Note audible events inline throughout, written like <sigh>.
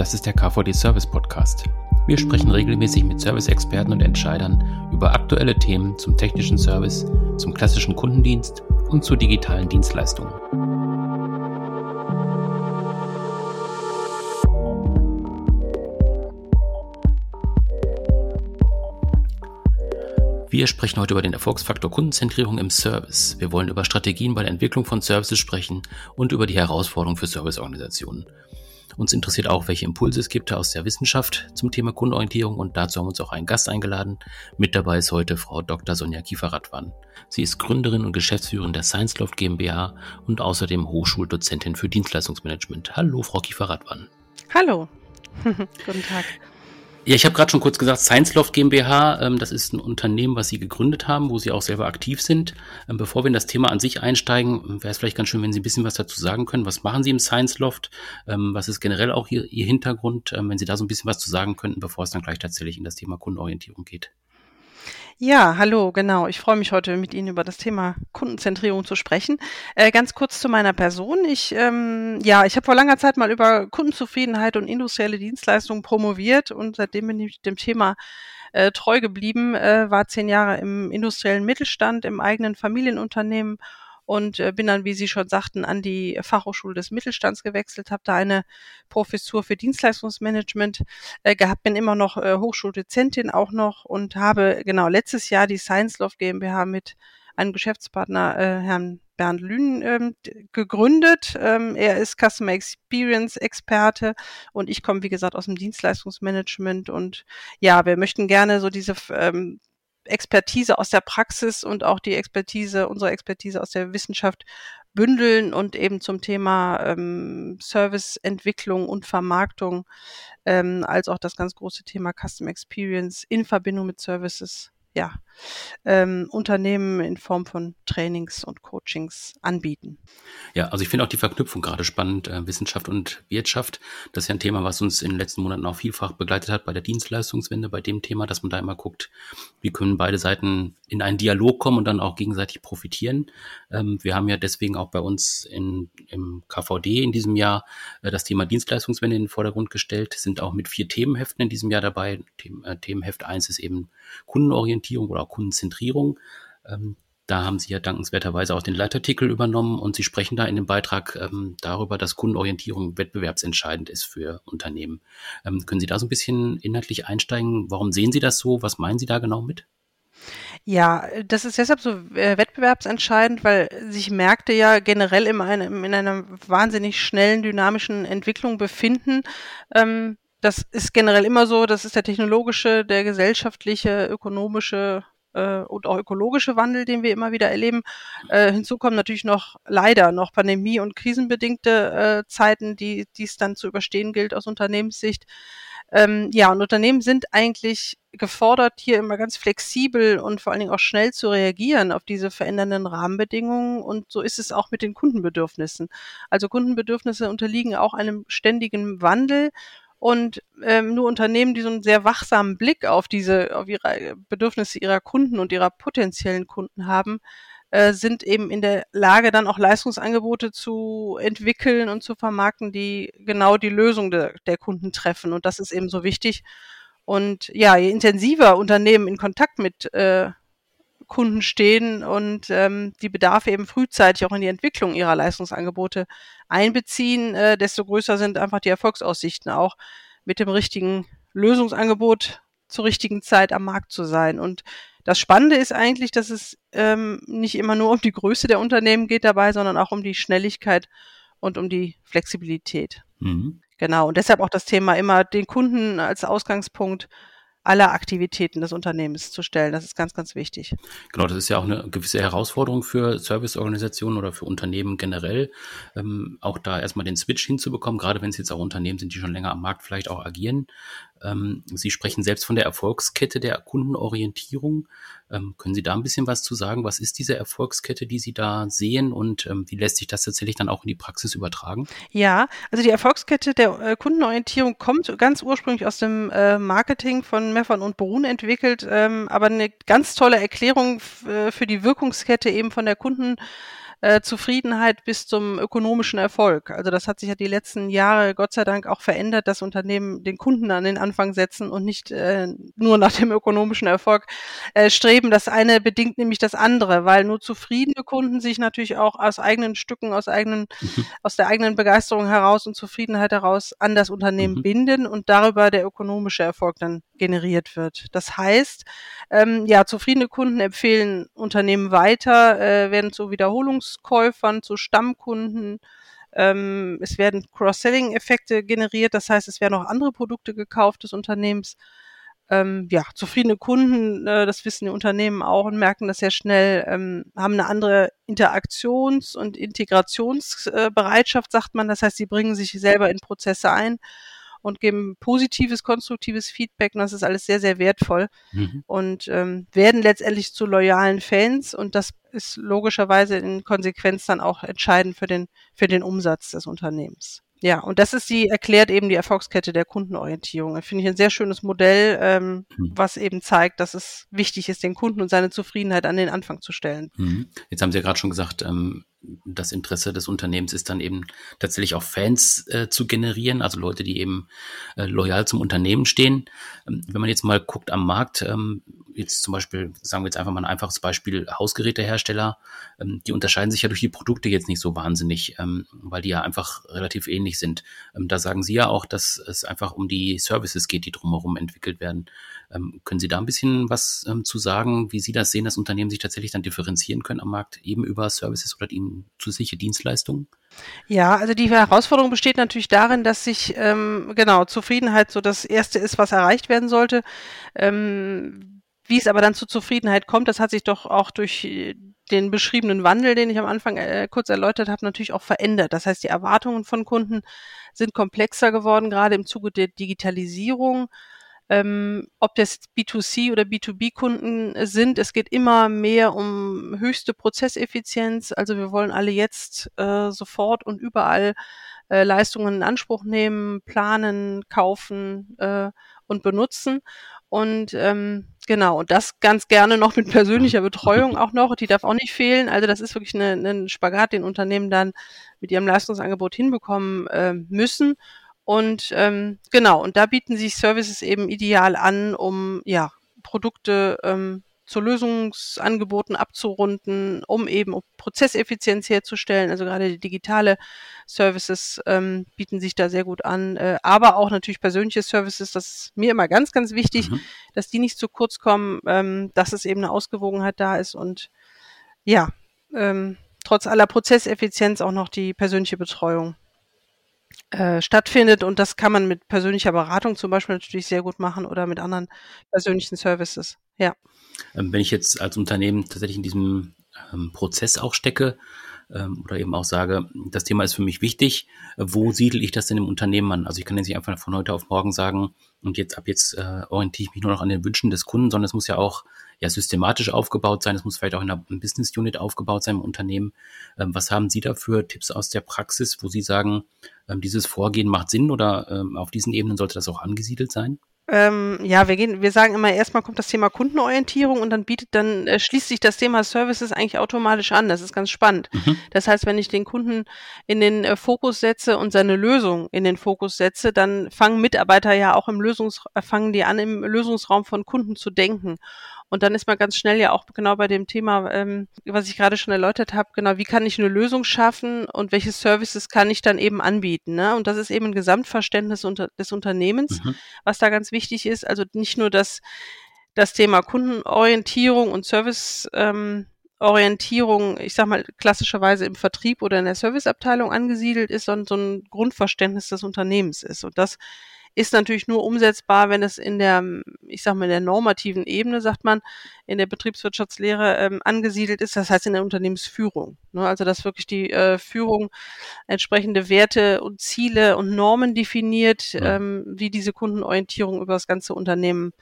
Das ist der KVD Service Podcast. Wir sprechen regelmäßig mit Service-Experten und Entscheidern über aktuelle Themen zum technischen Service, zum klassischen Kundendienst und zu digitalen Dienstleistungen. Wir sprechen heute über den Erfolgsfaktor Kundenzentrierung im Service. Wir wollen über Strategien bei der Entwicklung von Services sprechen und über die Herausforderungen für Serviceorganisationen. Uns interessiert auch, welche Impulse es gibt aus der Wissenschaft zum Thema Kundenorientierung und dazu haben wir uns auch einen Gast eingeladen. Mit dabei ist heute Frau Dr. Sonja Kiefer-Radwan. Sie ist Gründerin und Geschäftsführerin der ScienceLoft GmbH und außerdem Hochschuldozentin für Dienstleistungsmanagement. Hallo, Frau Kiefer-Radwan. Hallo. <laughs> Guten Tag. Ja, ich habe gerade schon kurz gesagt, ScienceLoft GmbH, ähm, das ist ein Unternehmen, was Sie gegründet haben, wo Sie auch selber aktiv sind. Ähm, bevor wir in das Thema an sich einsteigen, wäre es vielleicht ganz schön, wenn Sie ein bisschen was dazu sagen können. Was machen Sie im ScienceLoft? Ähm, was ist generell auch Ihr, Ihr Hintergrund? Ähm, wenn Sie da so ein bisschen was zu sagen könnten, bevor es dann gleich tatsächlich in das Thema Kundenorientierung geht. Ja, hallo, genau. Ich freue mich heute mit Ihnen über das Thema Kundenzentrierung zu sprechen. Äh, ganz kurz zu meiner Person. Ich, ähm, ja, ich habe vor langer Zeit mal über Kundenzufriedenheit und industrielle Dienstleistungen promoviert und seitdem bin ich dem Thema äh, treu geblieben, äh, war zehn Jahre im industriellen Mittelstand, im eigenen Familienunternehmen und äh, bin dann, wie Sie schon sagten, an die Fachhochschule des Mittelstands gewechselt, habe da eine Professur für Dienstleistungsmanagement äh, gehabt, bin immer noch äh, Hochschuldozentin auch noch und habe genau letztes Jahr die Science Love GmbH mit einem Geschäftspartner, äh, Herrn Bernd Lünen, ähm, gegründet. Ähm, er ist Customer Experience Experte und ich komme, wie gesagt, aus dem Dienstleistungsmanagement und ja, wir möchten gerne so diese ähm, Expertise aus der Praxis und auch die Expertise, unsere Expertise aus der Wissenschaft bündeln und eben zum Thema ähm, Serviceentwicklung und Vermarktung, ähm, als auch das ganz große Thema Custom Experience in Verbindung mit Services ja, ähm, Unternehmen in Form von Trainings und Coachings anbieten. Ja, also ich finde auch die Verknüpfung gerade spannend, äh, Wissenschaft und Wirtschaft. Das ist ja ein Thema, was uns in den letzten Monaten auch vielfach begleitet hat bei der Dienstleistungswende, bei dem Thema, dass man da immer guckt, wie können beide Seiten in einen Dialog kommen und dann auch gegenseitig profitieren. Ähm, wir haben ja deswegen auch bei uns in, im KVD in diesem Jahr äh, das Thema Dienstleistungswende in den Vordergrund gestellt, sind auch mit vier Themenheften in diesem Jahr dabei. Them, äh, Themenheft eins ist eben Kundenorientierung oder Kundenzentrierung. Ähm, da haben Sie ja dankenswerterweise auch den Leitartikel übernommen und Sie sprechen da in dem Beitrag ähm, darüber, dass Kundenorientierung wettbewerbsentscheidend ist für Unternehmen. Ähm, können Sie da so ein bisschen inhaltlich einsteigen? Warum sehen Sie das so? Was meinen Sie da genau mit? Ja, das ist deshalb so äh, wettbewerbsentscheidend, weil sich Märkte ja generell in, einem, in einer wahnsinnig schnellen, dynamischen Entwicklung befinden. Ähm, das ist generell immer so, das ist der technologische, der gesellschaftliche, ökonomische äh, und auch ökologische Wandel, den wir immer wieder erleben. Äh, hinzu kommen natürlich noch leider noch Pandemie- und krisenbedingte äh, Zeiten, die es dann zu überstehen gilt aus Unternehmenssicht. Ähm, ja, und Unternehmen sind eigentlich gefordert, hier immer ganz flexibel und vor allen Dingen auch schnell zu reagieren auf diese verändernden Rahmenbedingungen. Und so ist es auch mit den Kundenbedürfnissen. Also Kundenbedürfnisse unterliegen auch einem ständigen Wandel. Und ähm, nur Unternehmen, die so einen sehr wachsamen Blick auf diese, auf ihre Bedürfnisse ihrer Kunden und ihrer potenziellen Kunden haben, äh, sind eben in der Lage, dann auch Leistungsangebote zu entwickeln und zu vermarkten, die genau die Lösung de, der Kunden treffen. Und das ist eben so wichtig. Und ja, je intensiver Unternehmen in Kontakt mit äh, Kunden stehen und ähm, die Bedarfe eben frühzeitig auch in die Entwicklung ihrer Leistungsangebote einbeziehen, äh, desto größer sind einfach die Erfolgsaussichten auch mit dem richtigen Lösungsangebot zur richtigen Zeit am Markt zu sein. Und das Spannende ist eigentlich, dass es ähm, nicht immer nur um die Größe der Unternehmen geht dabei, sondern auch um die Schnelligkeit und um die Flexibilität. Mhm. Genau. Und deshalb auch das Thema immer den Kunden als Ausgangspunkt aller Aktivitäten des Unternehmens zu stellen. Das ist ganz, ganz wichtig. Genau, das ist ja auch eine gewisse Herausforderung für Serviceorganisationen oder für Unternehmen generell, ähm, auch da erstmal den Switch hinzubekommen, gerade wenn es jetzt auch Unternehmen sind, die schon länger am Markt vielleicht auch agieren. Ähm, Sie sprechen selbst von der Erfolgskette der Kundenorientierung. Ähm, können Sie da ein bisschen was zu sagen? Was ist diese Erfolgskette, die Sie da sehen und ähm, wie lässt sich das tatsächlich dann auch in die Praxis übertragen? Ja, also die Erfolgskette der äh, Kundenorientierung kommt ganz ursprünglich aus dem äh, Marketing von Meffern und Brun entwickelt, aber eine ganz tolle Erklärung äh, für die Wirkungskette eben von der Kunden äh, Zufriedenheit bis zum ökonomischen Erfolg. Also das hat sich ja die letzten Jahre Gott sei Dank auch verändert, dass Unternehmen den Kunden an den Anfang setzen und nicht äh, nur nach dem ökonomischen Erfolg äh, streben. Das eine bedingt nämlich das andere, weil nur zufriedene Kunden sich natürlich auch aus eigenen Stücken, aus eigenen, mhm. aus der eigenen Begeisterung heraus und Zufriedenheit heraus an das Unternehmen mhm. binden und darüber der ökonomische Erfolg dann generiert wird. Das heißt, ähm, ja, zufriedene Kunden empfehlen Unternehmen weiter, äh, werden zu Wiederholungskäufern, zu Stammkunden. Ähm, es werden Cross-Selling-Effekte generiert, das heißt, es werden auch andere Produkte gekauft des Unternehmens. Ähm, ja, zufriedene Kunden, äh, das wissen die Unternehmen auch und merken das sehr schnell, ähm, haben eine andere Interaktions- und Integrationsbereitschaft, sagt man. Das heißt, sie bringen sich selber in Prozesse ein und geben positives, konstruktives Feedback und das ist alles sehr, sehr wertvoll mhm. und ähm, werden letztendlich zu loyalen Fans und das ist logischerweise in Konsequenz dann auch entscheidend für den, für den Umsatz des Unternehmens. Ja, und das ist die, erklärt eben die Erfolgskette der Kundenorientierung. Finde ich ein sehr schönes Modell, ähm, mhm. was eben zeigt, dass es wichtig ist, den Kunden und seine Zufriedenheit an den Anfang zu stellen. Mhm. Jetzt haben Sie ja gerade schon gesagt, ähm, das Interesse des Unternehmens ist dann eben tatsächlich auch Fans äh, zu generieren, also Leute, die eben äh, loyal zum Unternehmen stehen. Ähm, wenn man jetzt mal guckt am Markt, ähm, jetzt zum Beispiel, sagen wir jetzt einfach mal ein einfaches Beispiel, Hausgerätehersteller, ähm, die unterscheiden sich ja durch die Produkte jetzt nicht so wahnsinnig, ähm, weil die ja einfach relativ ähnlich sind. Ähm, da sagen Sie ja auch, dass es einfach um die Services geht, die drumherum entwickelt werden. Ähm, können Sie da ein bisschen was zu sagen, wie Sie das sehen, dass Unternehmen sich tatsächlich dann differenzieren können am Markt, eben über Services oder eben zusätzliche Dienstleistungen? Ja, also die Herausforderung besteht natürlich darin, dass sich ähm, genau Zufriedenheit so das erste ist, was erreicht werden sollte. Ähm, wie es aber dann zu Zufriedenheit kommt, das hat sich doch auch durch den beschriebenen Wandel, den ich am Anfang äh, kurz erläutert habe, natürlich auch verändert. Das heißt, die Erwartungen von Kunden sind komplexer geworden, gerade im Zuge der Digitalisierung ähm, ob das B2C oder B2B-Kunden sind. Es geht immer mehr um höchste Prozesseffizienz. Also wir wollen alle jetzt äh, sofort und überall äh, Leistungen in Anspruch nehmen, planen, kaufen äh, und benutzen. Und ähm, genau, und das ganz gerne noch mit persönlicher Betreuung auch noch. Die darf auch nicht fehlen. Also das ist wirklich ein Spagat, den Unternehmen dann mit ihrem Leistungsangebot hinbekommen äh, müssen. Und ähm, genau, und da bieten sich Services eben ideal an, um ja Produkte ähm, zu Lösungsangeboten abzurunden, um eben Prozesseffizienz herzustellen. Also gerade die digitale Services ähm, bieten sich da sehr gut an, äh, aber auch natürlich persönliche Services. Das ist mir immer ganz, ganz wichtig, mhm. dass die nicht zu kurz kommen, ähm, dass es eben eine Ausgewogenheit da ist und ja, ähm, trotz aller Prozesseffizienz auch noch die persönliche Betreuung äh, stattfindet. Und das kann man mit persönlicher Beratung zum Beispiel natürlich sehr gut machen oder mit anderen persönlichen Services. Ja. Ähm, wenn ich jetzt als Unternehmen tatsächlich in diesem ähm, Prozess auch stecke, ähm, oder eben auch sage, das Thema ist für mich wichtig, wo siedle ich das denn im Unternehmen an? Also ich kann jetzt nicht einfach von heute auf morgen sagen, und jetzt ab jetzt äh, orientiere ich mich nur noch an den Wünschen des Kunden, sondern es muss ja auch ja systematisch aufgebaut sein, es muss vielleicht auch in einer Business Unit aufgebaut sein im Unternehmen. Ähm, was haben Sie da für Tipps aus der Praxis, wo Sie sagen, ähm, dieses Vorgehen macht Sinn oder ähm, auf diesen Ebenen sollte das auch angesiedelt sein? Ähm, ja, wir gehen, wir sagen immer, erstmal kommt das Thema Kundenorientierung und dann bietet, dann äh, schließt sich das Thema Services eigentlich automatisch an. Das ist ganz spannend. Mhm. Das heißt, wenn ich den Kunden in den äh, Fokus setze und seine Lösung in den Fokus setze, dann fangen Mitarbeiter ja auch im Lösungs, äh, fangen die an, im Lösungsraum von Kunden zu denken. Und dann ist man ganz schnell ja auch genau bei dem Thema, ähm, was ich gerade schon erläutert habe, genau, wie kann ich eine Lösung schaffen und welche Services kann ich dann eben anbieten. Ne? Und das ist eben ein Gesamtverständnis unter, des Unternehmens, mhm. was da ganz wichtig ist. Also nicht nur das, das Thema Kundenorientierung und Service. Ähm, Orientierung, ich sag mal, klassischerweise im Vertrieb oder in der Serviceabteilung angesiedelt ist, sondern so ein Grundverständnis des Unternehmens ist. Und das ist natürlich nur umsetzbar, wenn es in der, ich sag mal, in der normativen Ebene, sagt man, in der Betriebswirtschaftslehre ähm, angesiedelt ist, das heißt in der Unternehmensführung. Ne? Also dass wirklich die äh, Führung entsprechende Werte und Ziele und Normen definiert, ja. ähm, wie diese Kundenorientierung über das ganze Unternehmen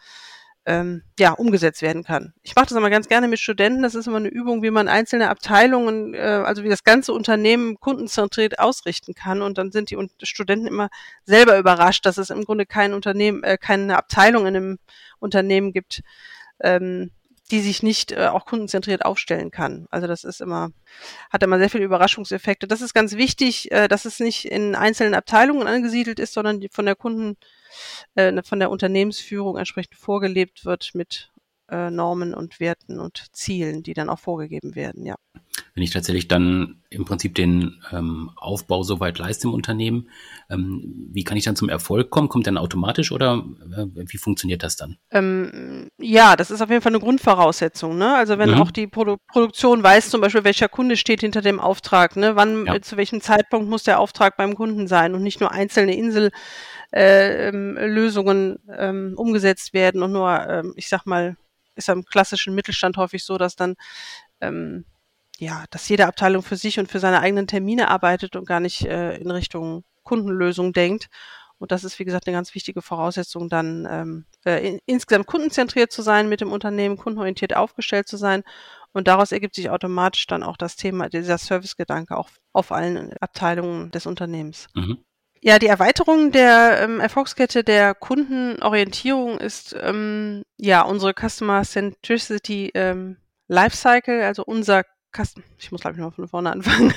ähm, ja, umgesetzt werden kann. Ich mache das immer ganz gerne mit Studenten. Das ist immer eine Übung, wie man einzelne Abteilungen, äh, also wie das ganze Unternehmen kundenzentriert ausrichten kann. Und dann sind die Studenten immer selber überrascht, dass es im Grunde kein Unternehmen, äh, keine Abteilung in einem Unternehmen gibt, ähm, die sich nicht äh, auch kundenzentriert aufstellen kann. Also das ist immer, hat immer sehr viele Überraschungseffekte. Das ist ganz wichtig, äh, dass es nicht in einzelnen Abteilungen angesiedelt ist, sondern von der Kunden, äh, von der Unternehmensführung entsprechend vorgelebt wird mit äh, Normen und Werten und Zielen, die dann auch vorgegeben werden, ja. Wenn ich tatsächlich dann im Prinzip den ähm, Aufbau soweit leiste im Unternehmen, ähm, wie kann ich dann zum Erfolg kommen? Kommt dann automatisch oder äh, wie funktioniert das dann? Ähm, ja, das ist auf jeden Fall eine Grundvoraussetzung. Ne? Also wenn mhm. auch die Produ Produktion weiß zum Beispiel, welcher Kunde steht hinter dem Auftrag, ne? wann, ja. zu welchem Zeitpunkt muss der Auftrag beim Kunden sein und nicht nur einzelne Insel äh, ähm, Lösungen ähm, umgesetzt werden und nur, ähm, ich sag mal, ist am klassischen Mittelstand häufig so, dass dann ähm, ja, dass jede Abteilung für sich und für seine eigenen Termine arbeitet und gar nicht äh, in Richtung Kundenlösung denkt. Und das ist, wie gesagt, eine ganz wichtige Voraussetzung, dann ähm, äh, in, insgesamt kundenzentriert zu sein mit dem Unternehmen, kundenorientiert aufgestellt zu sein. Und daraus ergibt sich automatisch dann auch das Thema, dieser Servicegedanke auch auf allen Abteilungen des Unternehmens. Mhm. Ja, die Erweiterung der ähm, Erfolgskette der Kundenorientierung ist ähm, ja unsere Customer Centricity ähm, Lifecycle, also unser Custom. Ich muss glaube ich mal von vorne anfangen.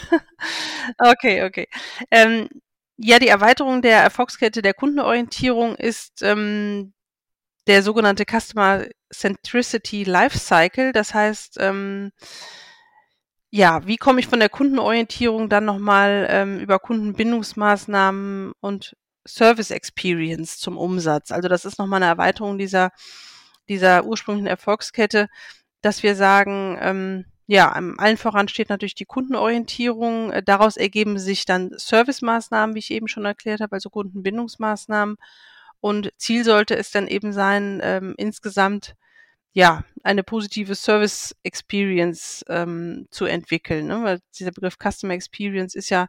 <laughs> okay, okay. Ähm, ja, die Erweiterung der Erfolgskette der Kundenorientierung ist ähm, der sogenannte Customer Centricity Lifecycle. Das heißt, ähm, ja, wie komme ich von der Kundenorientierung dann nochmal ähm, über Kundenbindungsmaßnahmen und Service Experience zum Umsatz? Also das ist nochmal eine Erweiterung dieser, dieser ursprünglichen Erfolgskette, dass wir sagen, ähm, ja, allen voran steht natürlich die Kundenorientierung. Äh, daraus ergeben sich dann Servicemaßnahmen, wie ich eben schon erklärt habe, also Kundenbindungsmaßnahmen. Und Ziel sollte es dann eben sein, ähm, insgesamt ja, eine positive Service Experience ähm, zu entwickeln. Ne? Weil dieser Begriff Customer Experience ist ja,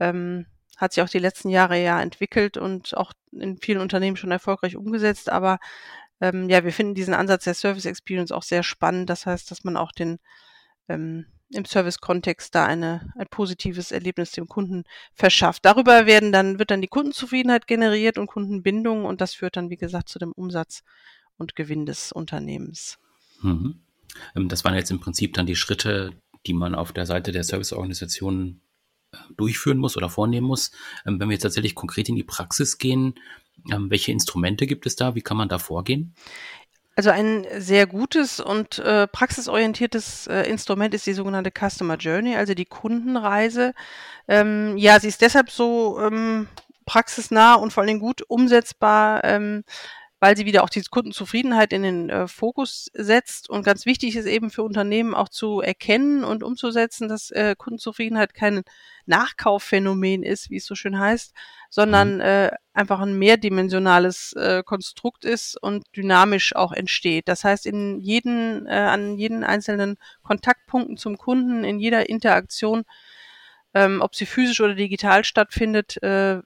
ähm, hat sich auch die letzten Jahre ja entwickelt und auch in vielen Unternehmen schon erfolgreich umgesetzt. Aber ähm, ja, wir finden diesen Ansatz der Service Experience auch sehr spannend. Das heißt, dass man auch den ähm, im Service-Kontext da eine, ein positives Erlebnis dem Kunden verschafft. Darüber werden dann, wird dann die Kundenzufriedenheit generiert und Kundenbindung und das führt dann, wie gesagt, zu dem Umsatz und Gewinn des Unternehmens. Mhm. Ähm, das waren jetzt im Prinzip dann die Schritte, die man auf der Seite der Serviceorganisationen äh, durchführen muss oder vornehmen muss. Ähm, wenn wir jetzt tatsächlich konkret in die Praxis gehen, ähm, welche Instrumente gibt es da? Wie kann man da vorgehen? Also ein sehr gutes und äh, praxisorientiertes äh, Instrument ist die sogenannte Customer Journey, also die Kundenreise. Ähm, ja, sie ist deshalb so ähm, praxisnah und vor allen Dingen gut umsetzbar, ähm, weil sie wieder auch die Kundenzufriedenheit in den äh, Fokus setzt. Und ganz wichtig ist eben für Unternehmen auch zu erkennen und umzusetzen, dass äh, Kundenzufriedenheit kein Nachkaufphänomen ist, wie es so schön heißt, sondern mhm. äh, einfach ein mehrdimensionales äh, Konstrukt ist und dynamisch auch entsteht. Das heißt, in jeden, äh, an jeden einzelnen Kontaktpunkten zum Kunden, in jeder Interaktion, ähm, ob sie physisch oder digital stattfindet, äh,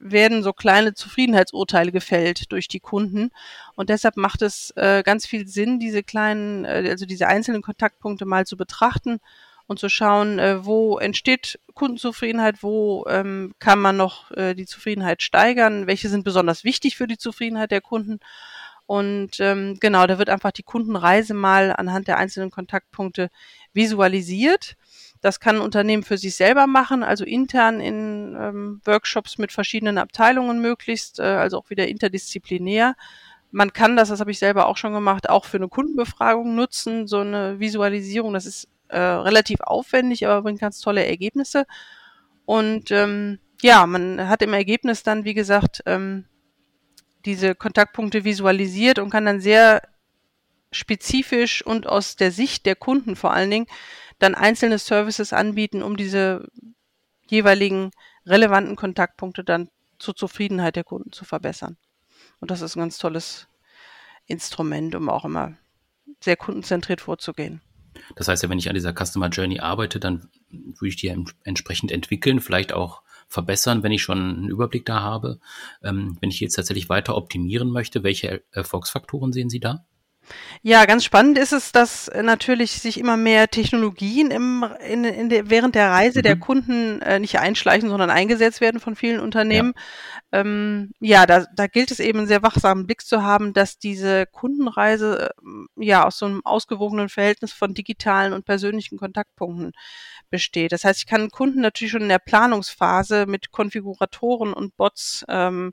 werden so kleine Zufriedenheitsurteile gefällt durch die Kunden. Und deshalb macht es äh, ganz viel Sinn, diese kleinen, äh, also diese einzelnen Kontaktpunkte mal zu betrachten und zu schauen, äh, wo entsteht Kundenzufriedenheit, wo ähm, kann man noch äh, die Zufriedenheit steigern, welche sind besonders wichtig für die Zufriedenheit der Kunden. Und ähm, genau, da wird einfach die Kundenreise mal anhand der einzelnen Kontaktpunkte visualisiert. Das kann ein Unternehmen für sich selber machen, also intern in ähm, Workshops mit verschiedenen Abteilungen möglichst, äh, also auch wieder interdisziplinär. Man kann das, das habe ich selber auch schon gemacht, auch für eine Kundenbefragung nutzen, so eine Visualisierung. Das ist äh, relativ aufwendig, aber bringt ganz tolle Ergebnisse. Und ähm, ja, man hat im Ergebnis dann, wie gesagt, ähm, diese Kontaktpunkte visualisiert und kann dann sehr spezifisch und aus der Sicht der Kunden vor allen Dingen dann einzelne Services anbieten, um diese jeweiligen relevanten Kontaktpunkte dann zur Zufriedenheit der Kunden zu verbessern. Und das ist ein ganz tolles Instrument, um auch immer sehr kundenzentriert vorzugehen. Das heißt ja, wenn ich an dieser Customer Journey arbeite, dann würde ich die entsprechend entwickeln, vielleicht auch verbessern, wenn ich schon einen Überblick da habe. Ähm, wenn ich jetzt tatsächlich weiter optimieren möchte, welche Erfolgsfaktoren sehen Sie da? Ja, ganz spannend ist es, dass natürlich sich immer mehr Technologien im, in, in der, während der Reise der Mhm. Kunden äh, nicht einschleichen, sondern eingesetzt werden von vielen Unternehmen. Ähm, ja, da, da gilt es eben einen sehr wachsamen Blick zu haben, dass diese Kundenreise ähm, ja aus so einem ausgewogenen Verhältnis von digitalen und persönlichen Kontaktpunkten besteht. Das heißt, ich kann Kunden natürlich schon in der Planungsphase mit Konfiguratoren und Bots ähm,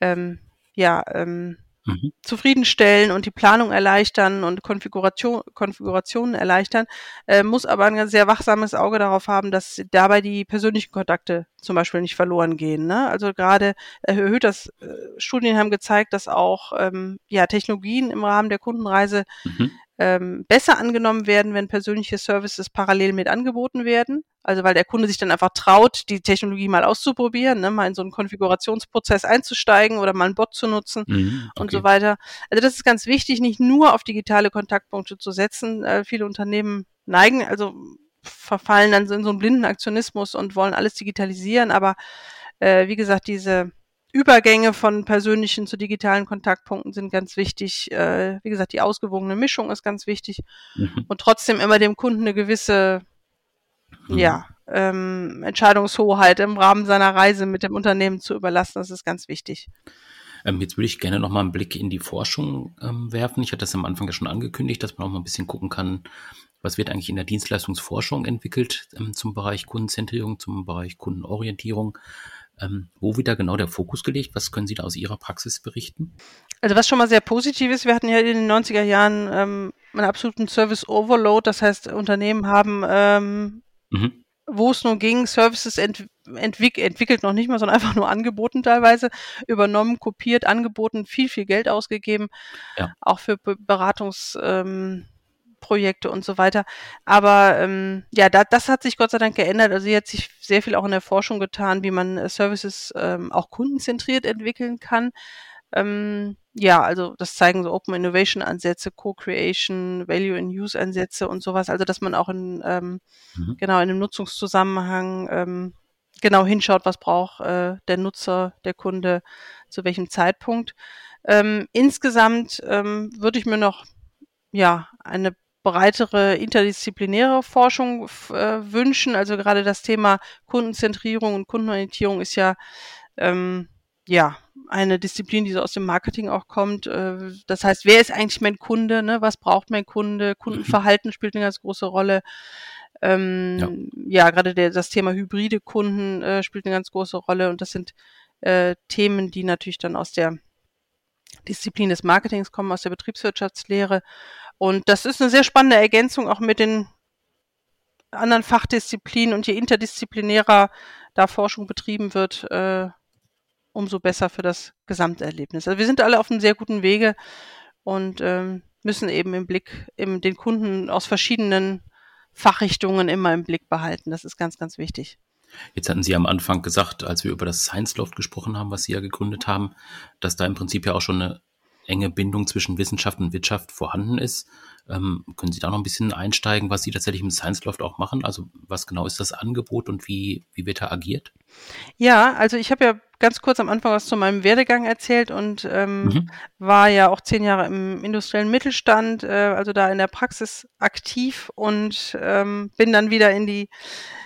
ähm, ja, ähm, Mhm. zufriedenstellen und die Planung erleichtern und Konfiguration, Konfigurationen erleichtern, äh, muss aber ein sehr wachsames Auge darauf haben, dass dabei die persönlichen Kontakte zum Beispiel nicht verloren gehen. Ne? Also gerade erhöht das, äh, Studien haben gezeigt, dass auch ähm, ja, Technologien im Rahmen der Kundenreise Mhm. Ähm, besser angenommen werden, wenn persönliche Services parallel mit angeboten werden. Also weil der Kunde sich dann einfach traut, die Technologie mal auszuprobieren, ne, mal in so einen Konfigurationsprozess einzusteigen oder mal einen Bot zu nutzen Mhm. und Okay. so weiter. Also das ist ganz wichtig, nicht nur auf digitale Kontaktpunkte zu setzen. Äh, viele Unternehmen neigen, also verfallen dann so in so einen blinden Aktionismus und wollen alles digitalisieren. Aber äh, wie gesagt, diese Übergänge von persönlichen zu digitalen Kontaktpunkten sind ganz wichtig. Äh, wie gesagt, die ausgewogene Mischung ist ganz wichtig Mhm. und trotzdem immer dem Kunden eine gewisse Mhm. ja, ähm, Entscheidungshoheit im Rahmen seiner Reise mit dem Unternehmen zu überlassen. Das ist ganz wichtig. Ähm, jetzt würde ich gerne noch mal einen Blick in die Forschung ähm, werfen. Ich hatte das am Anfang ja schon angekündigt, dass man auch mal ein bisschen gucken kann, was wird eigentlich in der Dienstleistungsforschung entwickelt ähm, zum Bereich Kundenzentrierung, zum Bereich Kundenorientierung. Ähm, wo wird da genau der Fokus gelegt? Was können Sie da aus Ihrer Praxis berichten? Also was schon mal sehr positiv ist, wir hatten ja in den 90er Jahren ähm, einen absoluten Service Overload. Das heißt, Unternehmen haben, ähm, Mhm. wo es nur ging, Services ent entwick entwickelt noch nicht mal, sondern <laughs> einfach nur angeboten teilweise, übernommen, kopiert, angeboten, viel, viel Geld ausgegeben, Ja. auch für Be Beratungs... Ähm, Projekte und so weiter. Aber ähm, ja, da, das hat sich Gott sei Dank geändert. Also hier hat sich sehr viel auch in der Forschung getan, wie man äh, Services ähm, auch kundenzentriert entwickeln kann. Ähm, ja, also das zeigen so Open Innovation Ansätze, Co-Creation, Value in Use Ansätze und sowas. Also dass man auch in ähm, Mhm. genau in einem Nutzungszusammenhang ähm, genau hinschaut, was braucht äh, der Nutzer, der Kunde, zu welchem Zeitpunkt. Ähm, insgesamt ähm, würde ich mir noch ja eine breitere interdisziplinäre Forschung äh, wünschen. Also gerade das Thema Kundenzentrierung und Kundenorientierung ist ja ähm, ja eine Disziplin, die so aus dem Marketing auch kommt. Äh, das heißt, wer ist eigentlich mein Kunde? Ne? Was braucht mein Kunde? Kundenverhalten spielt eine ganz große Rolle. Ähm, ja. ja, gerade der, das Thema hybride Kunden äh, spielt eine ganz große Rolle und das sind äh, Themen, die natürlich dann aus der Disziplin des Marketings kommen, aus der Betriebswirtschaftslehre. Und das ist eine sehr spannende Ergänzung auch mit den anderen Fachdisziplinen und je interdisziplinärer da Forschung betrieben wird, äh, umso besser für das Gesamterlebnis. Also wir sind alle auf einem sehr guten Wege und ähm, müssen eben im Blick im, den Kunden aus verschiedenen Fachrichtungen immer im Blick behalten. Das ist ganz, ganz wichtig. Jetzt hatten Sie am Anfang gesagt, als wir über das Science Loft gesprochen haben, was Sie ja gegründet haben, dass da im Prinzip ja auch schon eine enge Bindung zwischen Wissenschaft und Wirtschaft vorhanden ist. Ähm, können Sie da noch ein bisschen einsteigen, was Sie tatsächlich im Science Loft auch machen? Also was genau ist das Angebot und wie, wie wird da agiert? Ja, also ich habe ja ganz kurz am Anfang was zu meinem Werdegang erzählt und ähm, mhm. war ja auch zehn Jahre im industriellen Mittelstand, äh, also da in der Praxis aktiv und ähm, bin dann wieder in die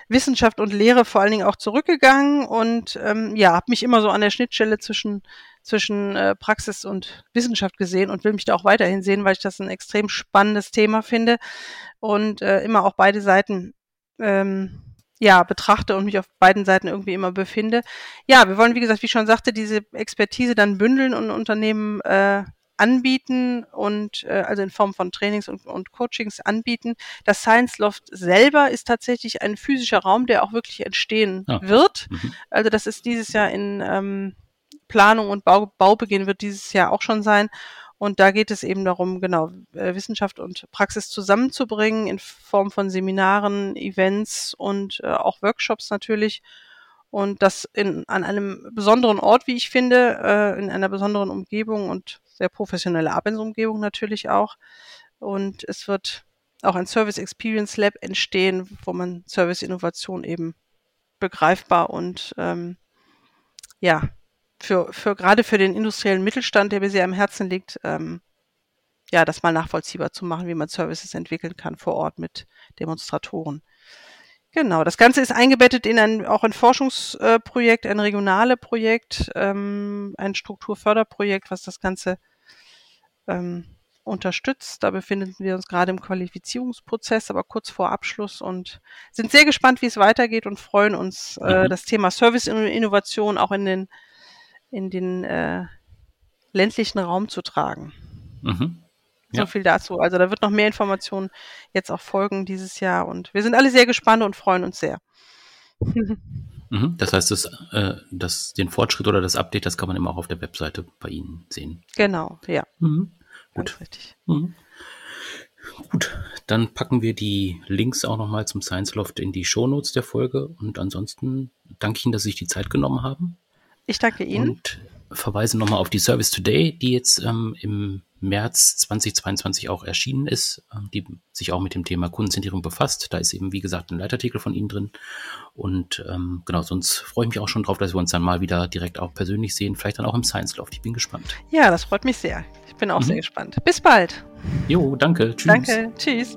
Wissenschaft und Lehre vor allen Dingen auch zurückgegangen und ähm, ja, habe mich immer so an der Schnittstelle zwischen zwischen äh, Praxis und Wissenschaft gesehen und will mich da auch weiterhin sehen, weil ich das ein extrem spannendes Thema finde und äh, immer auch beide Seiten ähm, ja, betrachte und mich auf beiden Seiten irgendwie immer befinde. Ja, wir wollen, wie gesagt, wie ich schon sagte, diese Expertise dann bündeln und Unternehmen äh, anbieten und äh, also in Form von Trainings und, und Coachings anbieten. Das Science Loft selber ist tatsächlich ein physischer Raum, der auch wirklich entstehen Ja. wird. Mhm. Also das ist dieses Jahr in ähm, Planung und Bau, Baubeginn wird dieses Jahr auch schon sein. Und da geht es eben darum, genau, äh, Wissenschaft und Praxis zusammenzubringen in Form von Seminaren, Events und äh, auch Workshops natürlich. Und das in, an einem besonderen Ort, wie ich finde, äh, in einer besonderen Umgebung und sehr professionelle Arbeitsumgebung natürlich auch. Und es wird auch ein Service Experience Lab entstehen, wo man Service Innovation eben begreifbar und ähm, ja, für, für gerade für den industriellen Mittelstand, der mir sehr am Herzen liegt, ähm, ja, das mal nachvollziehbar zu machen, wie man Services entwickeln kann vor Ort mit Demonstratoren. Genau, das Ganze ist eingebettet in ein, auch ein Forschungsprojekt, ein regionale Projekt, ähm, ein Strukturförderprojekt, was das Ganze ähm, unterstützt. Da befinden wir uns gerade im Qualifizierungsprozess, aber kurz vor Abschluss und sind sehr gespannt, wie es weitergeht und freuen uns, äh, mhm. das Thema Service-Innovation auch in den, in den äh, ländlichen Raum zu tragen. Mhm. So viel dazu. Also da wird noch mehr Informationen jetzt auch folgen dieses Jahr und wir sind alle sehr gespannt und freuen uns sehr. <laughs> Mhm. Das heißt, das, äh, das, den Fortschritt oder das Update, das kann man immer auch auf der Webseite bei Ihnen sehen. Genau, ja. Mhm. Gut. richtig. Mhm. Gut, dann packen wir die Links auch nochmal zum Science Loft in die Shownotes der Folge und ansonsten danke ich Ihnen, dass Sie sich die Zeit genommen haben. Ich danke Ihnen. Und verweise nochmal auf die Service Today, die jetzt ähm, im März 2022 auch erschienen ist, ähm, die sich auch mit dem Thema Kundenzentrierung befasst. Da ist eben, wie gesagt, ein Leitartikel von Ihnen drin. Und ähm, genau, sonst freue ich mich auch schon drauf, dass wir uns dann mal wieder direkt auch persönlich sehen, vielleicht dann auch im Science Loft. Ich bin gespannt. Ja, das freut mich sehr. Ich bin auch mhm. sehr gespannt. Bis bald. Jo, danke. Tschüss. Danke. Tschüss.